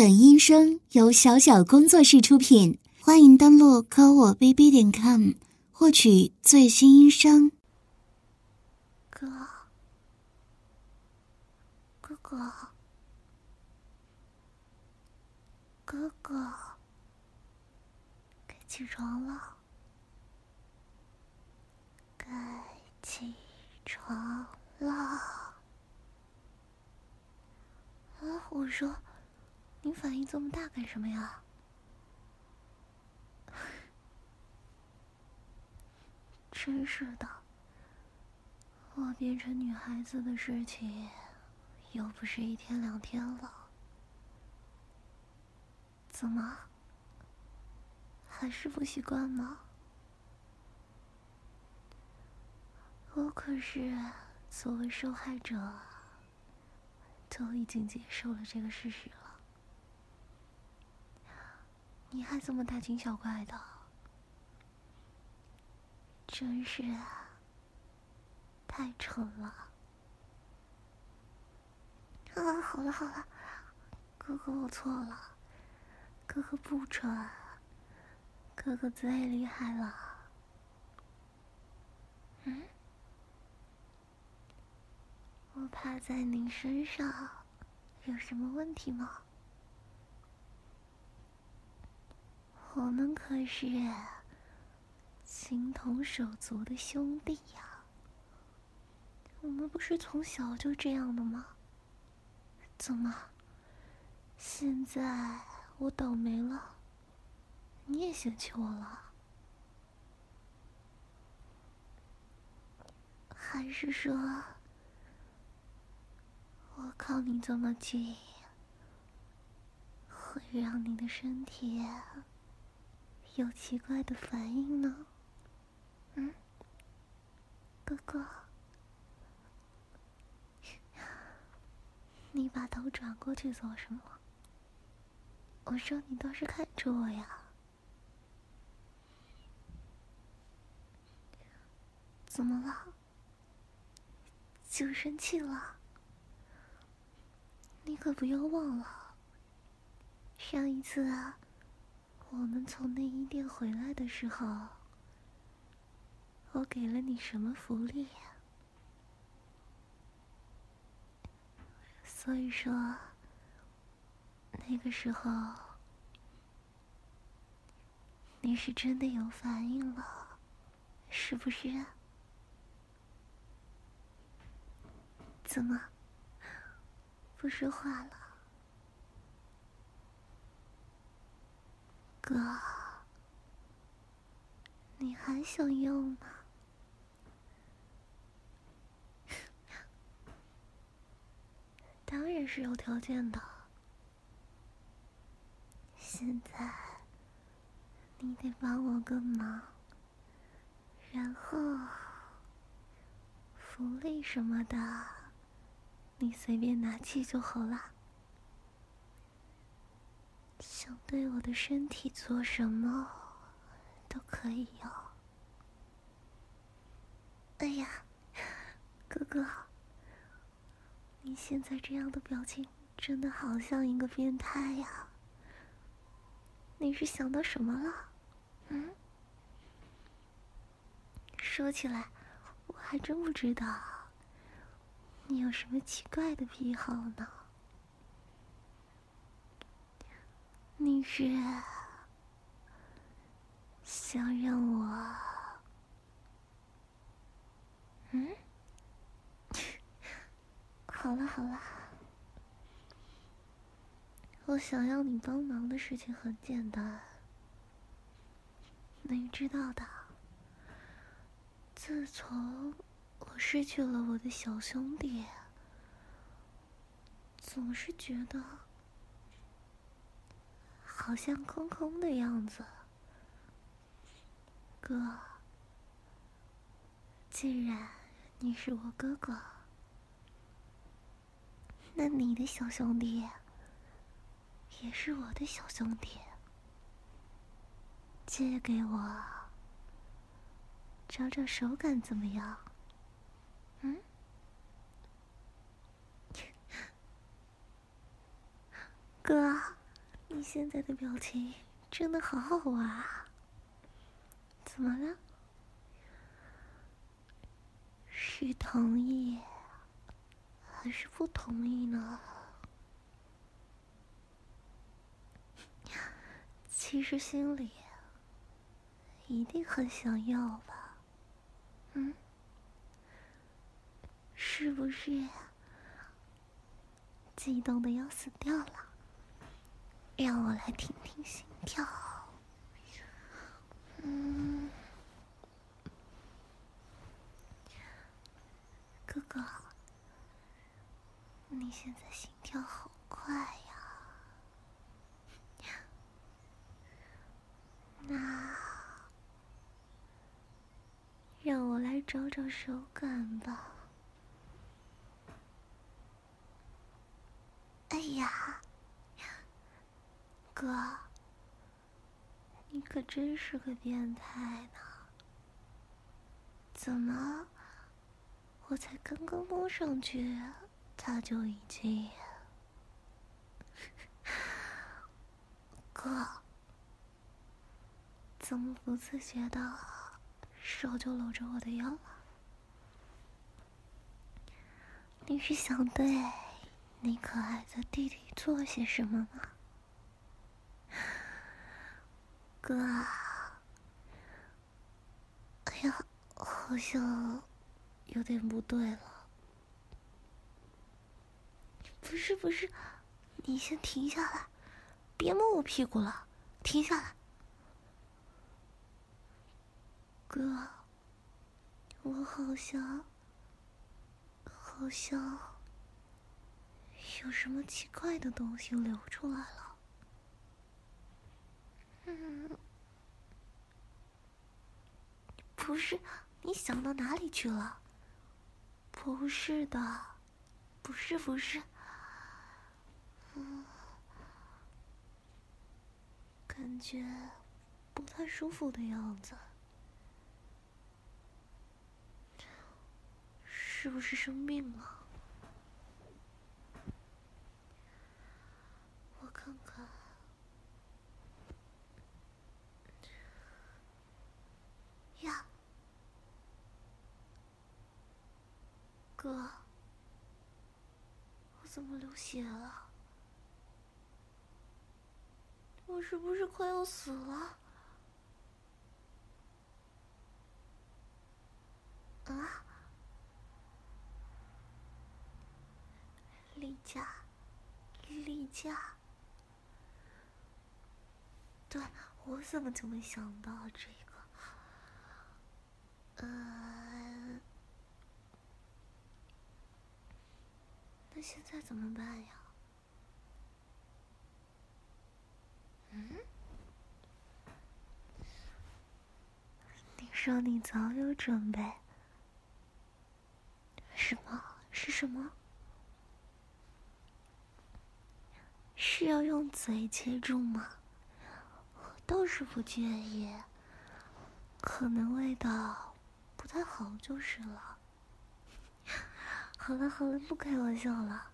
本音声由小小工作室出品，欢迎登录科我 bb 点 com 获取最新音声。哥，哥哥，哥哥，该起床了，该起床了。啊，我说。你反应这么大干什么呀？真是的，我变成女孩子的事情又不是一天两天了，怎么还是不习惯吗？我可是作为受害者，都已经接受了这个事实了。你还这么大惊小怪的，真是太蠢了！啊，好了好了，哥哥我错了，哥哥不蠢，哥哥最厉害了。嗯，我趴在你身上有什么问题吗？我们可是情同手足的兄弟呀！我们不是从小就这样的吗？怎么，现在我倒霉了，你也嫌弃我了？还是说，我靠你这么近，会让你的身体？有奇怪的反应呢，嗯，哥哥，你把头转过去做什么？我说你倒是看着我呀，怎么了？就生气了？你可不要忘了，上一次啊。我们从内衣店回来的时候，我给了你什么福利？所以说，那个时候你是真的有反应了，是不是？怎么不说话了？哥，你还想要吗？当然是有条件的。现在你得帮我个忙，然后福利什么的，你随便拿去就好了。对我的身体做什么，都可以哟。哎呀，哥哥，你现在这样的表情，真的好像一个变态呀！你是想到什么了？嗯？说起来，我还真不知道，你有什么奇怪的癖好呢？你是想让我？嗯？好了好了，我想要你帮忙的事情很简单，你知道的。自从我失去了我的小兄弟，总是觉得。好像空空的样子，哥。既然你是我哥哥，那你的小兄弟也是我的小兄弟，借给我找找手感怎么样？嗯，哥。你现在的表情真的好好玩啊！怎么了？是同意还是不同意呢？其实心里一定很想要吧？嗯？是不是激动的要死掉了？让我来听听心跳。嗯，哥哥，你现在心跳好快呀。那，让我来找找手感吧。哎呀！哥，你可真是个变态呢！怎么，我才刚刚摸上去，他就已经……哥，怎么不自觉的手就搂着我的腰了？你是想对你可爱的弟弟做些什么吗？哥，哎呀，好像有点不对了。不是不是，你先停下来，别摸我屁股了，停下来。哥，我好像好像有什么奇怪的东西流出来了。嗯，不是，你想到哪里去了？不是的，不是不是，嗯，感觉不太舒服的样子，是不是生病了？我看看。哥，我怎么流血了？我是不是快要死了？啊！丽佳，丽佳，对我怎么就没想到这个？呃。现在怎么办呀？嗯？你说你早有准备？什么？是什么？是要用嘴接住吗？我倒是不介意，可能味道不太好就是了。好了好了，不开玩笑了。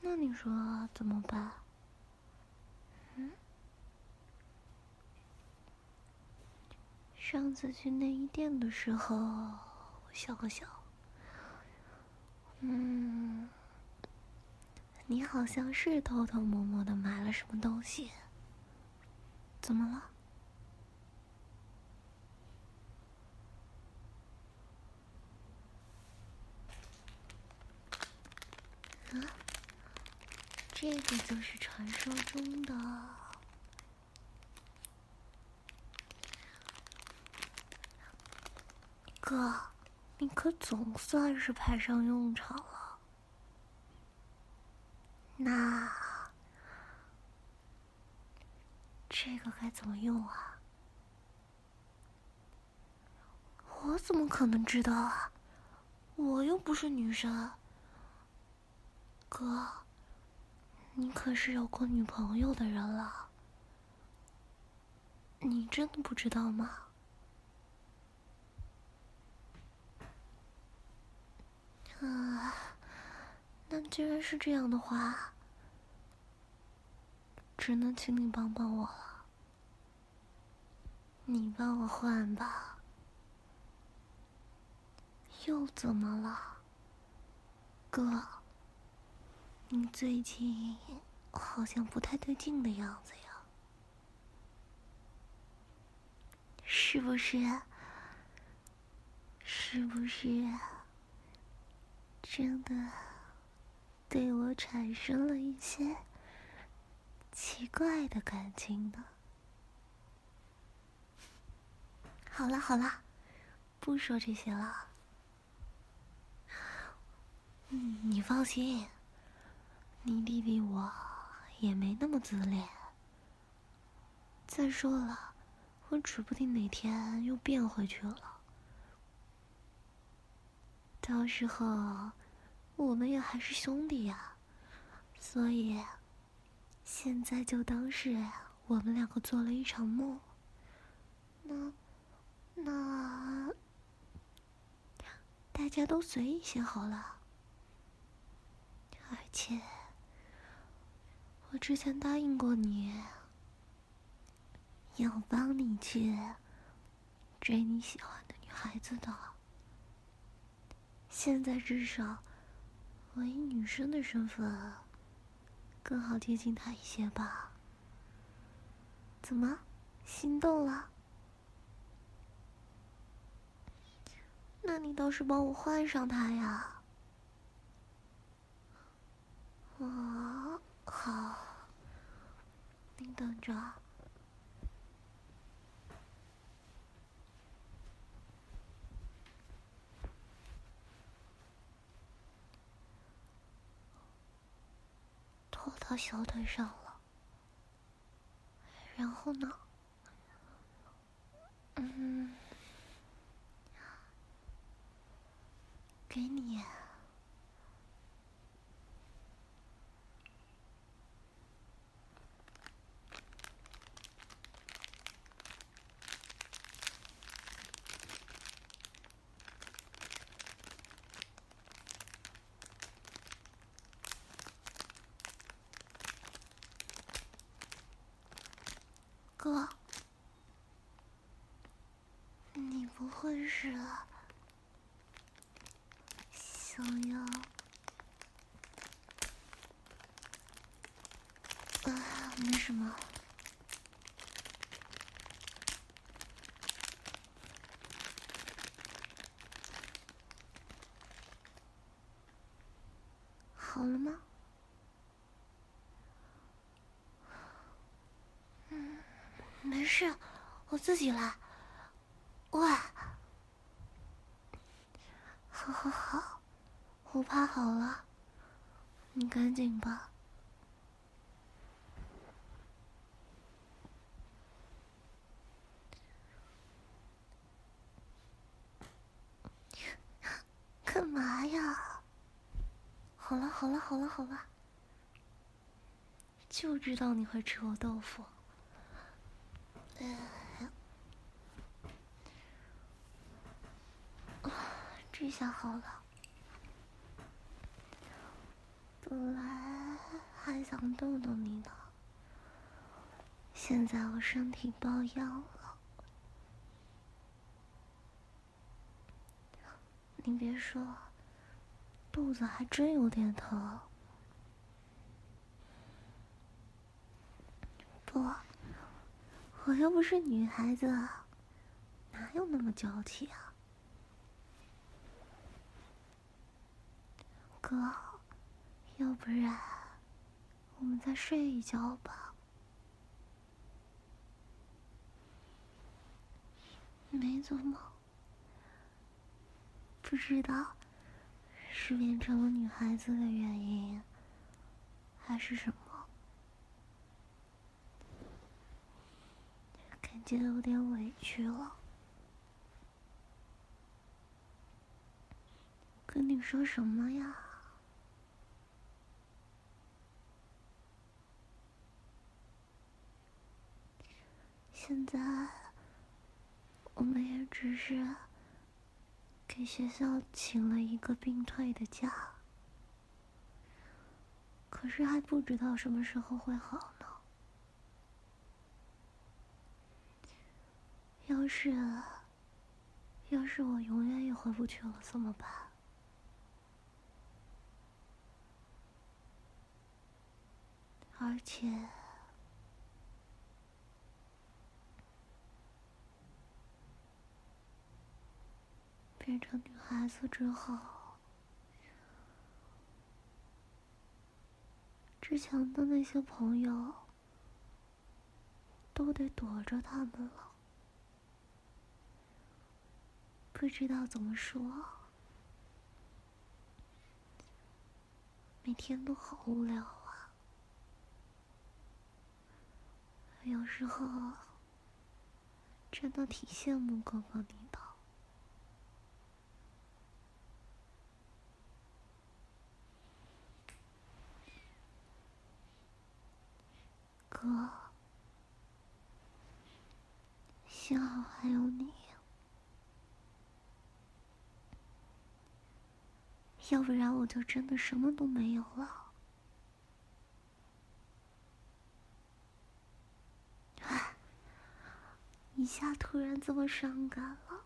那你说怎么办？嗯？上次去内衣店的时候，我想了想，嗯，你好像是偷偷摸摸的买了什么东西，怎么了？这个就是传说中的哥，你可总算是派上用场了。那这个该怎么用啊？我怎么可能知道啊？我又不是女神。哥，你可是有过女朋友的人了，你真的不知道吗？啊，那既然是这样的话，只能请你帮帮我了。你帮我换吧。又怎么了，哥？你最近好像不太对劲的样子呀，是不是？是不是真的对我产生了一些奇怪的感情呢？好了好了，不说这些了。嗯，你放心，你弟弟我也没那么自恋。再说了，我指不定哪天又变回去了，到时候我们也还是兄弟呀。所以，现在就当是我们两个做了一场梦。那，那，大家都随意些好了。而且，我之前答应过你，要帮你去追你喜欢的女孩子的。现在至少，我以女生的身份，更好接近他一些吧？怎么，心动了？那你倒是帮我换上他呀！哦，好，你等着。拖到小腿上了，然后呢？嗯，给你。哥，你不会是想要……啊，没什么。好了吗？没事，我自己来。喂，好好好，我趴好了，你赶紧吧。干嘛呀？好了好了好了好了，就知道你会吃我豆腐。这下好了，本来还想逗逗你呢，现在我身体抱恙了。你别说，肚子还真有点疼。不。我又不是女孩子，哪有那么娇气啊？哥，要不然我们再睡一觉吧。没做梦，不知道是变成了女孩子的原因，还是什么。感觉有点委屈了，跟你说什么呀？现在我们也只是给学校请了一个病退的假可是还不知道什么时候会好呢。要是要是我永远也回不去了怎么办？而且变成女孩子之后，之前的那些朋友都得躲着他们了，不知道怎么说，每天都好无聊啊。有时候真的挺羡慕哥哥你的，哥，幸好还有你，要不然我就真的什么都没有了。一下突然这么伤感了，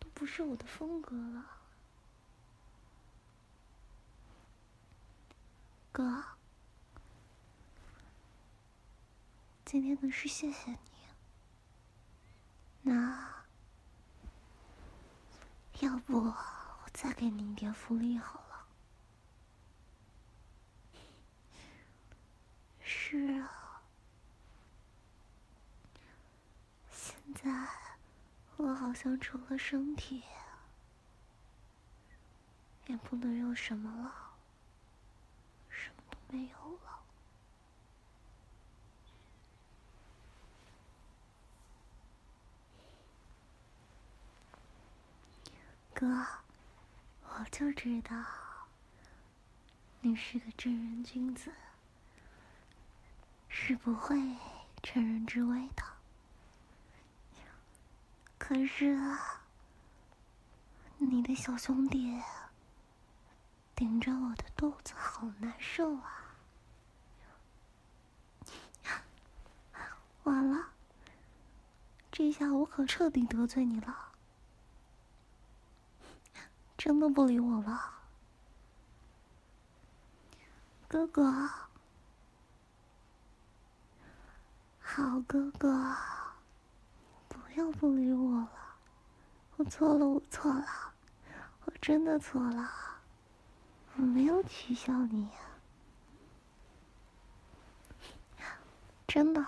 都不是我的风格了。哥，今天的事谢谢你。那要不我再给你一点福利好了？是啊。现在，我好像除了身体，也不能有什么了，什么都没有了。哥，我就知道你是个正人君子，是不会趁人之危的。可是，你的小兄弟顶着我的肚子，好难受啊！完了，这下我可彻底得罪你了，真的不理我了，哥哥，好哥哥。不要不理我了，我错了，我错了，我真的错了，我没有取笑你，真的。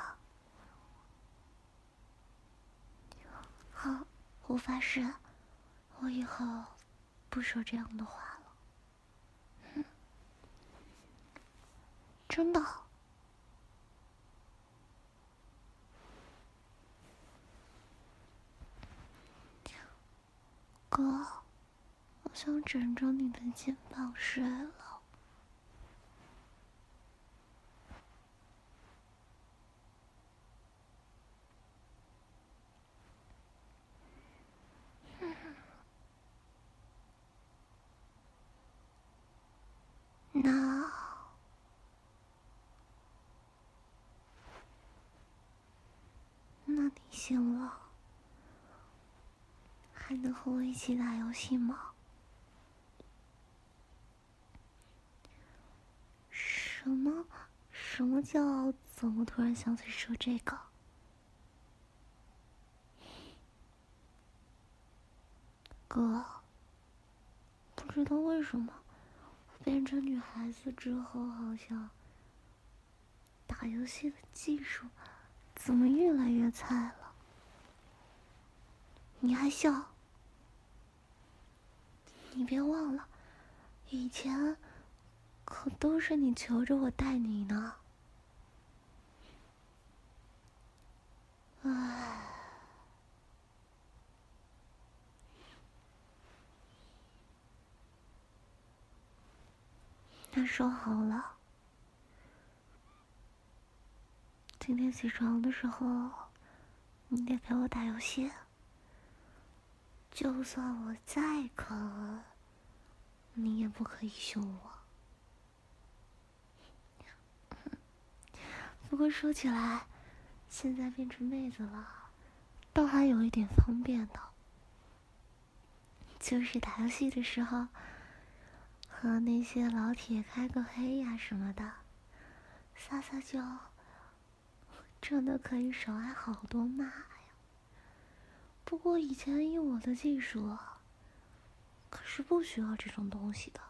好，我发誓，我以后不说这样的话了，真的。哥，我想枕着你的肩膀睡了。那，那你醒了？还能和我一起打游戏吗？什么？什么叫？怎么突然想起说这个？哥，不知道为什么，变成女孩子之后，好像打游戏的技术怎么越来越菜了？你还笑？你别忘了，以前可都是你求着我带你呢。唉，那说好了，今天起床的时候，你得陪我打游戏。就算我再渴，你也不可以凶我。不过说起来，现在变成妹子了，倒还有一点方便的，就是打游戏的时候，和那些老铁开个黑呀什么的，撒撒娇，真的可以少挨好多骂。不过以前以我的技术，可是不需要这种东西的。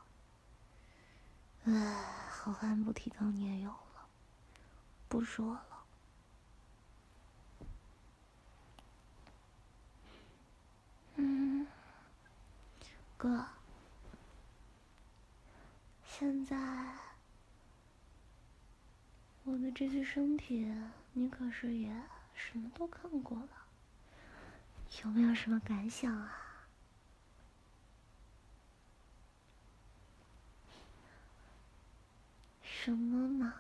唉，好汉不提当年勇了，不说了。嗯，哥，现在我的这具身体，你可是也什么都看过了，有没有什么感想啊？什么嘛？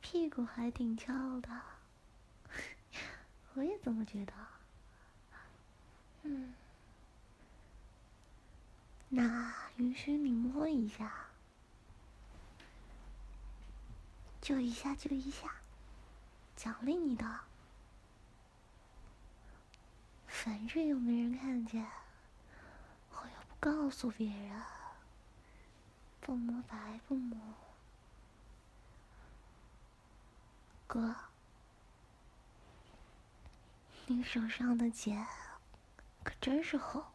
屁股还挺翘的，我也这么觉得。嗯，那允许你摸一下，就一下就一下，奖励你的。反正又没人看见，我又不告诉别人，不摸白不摸。哥，你手上的茧可真是厚。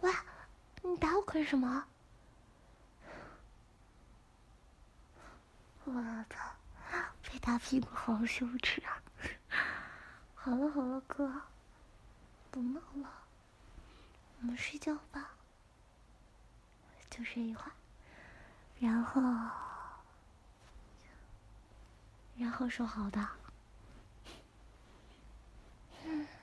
喂，你打我干什么？我操被打屁股好羞耻啊。好了好了哥不闹了我们睡觉吧。就睡一会然后然后说好的。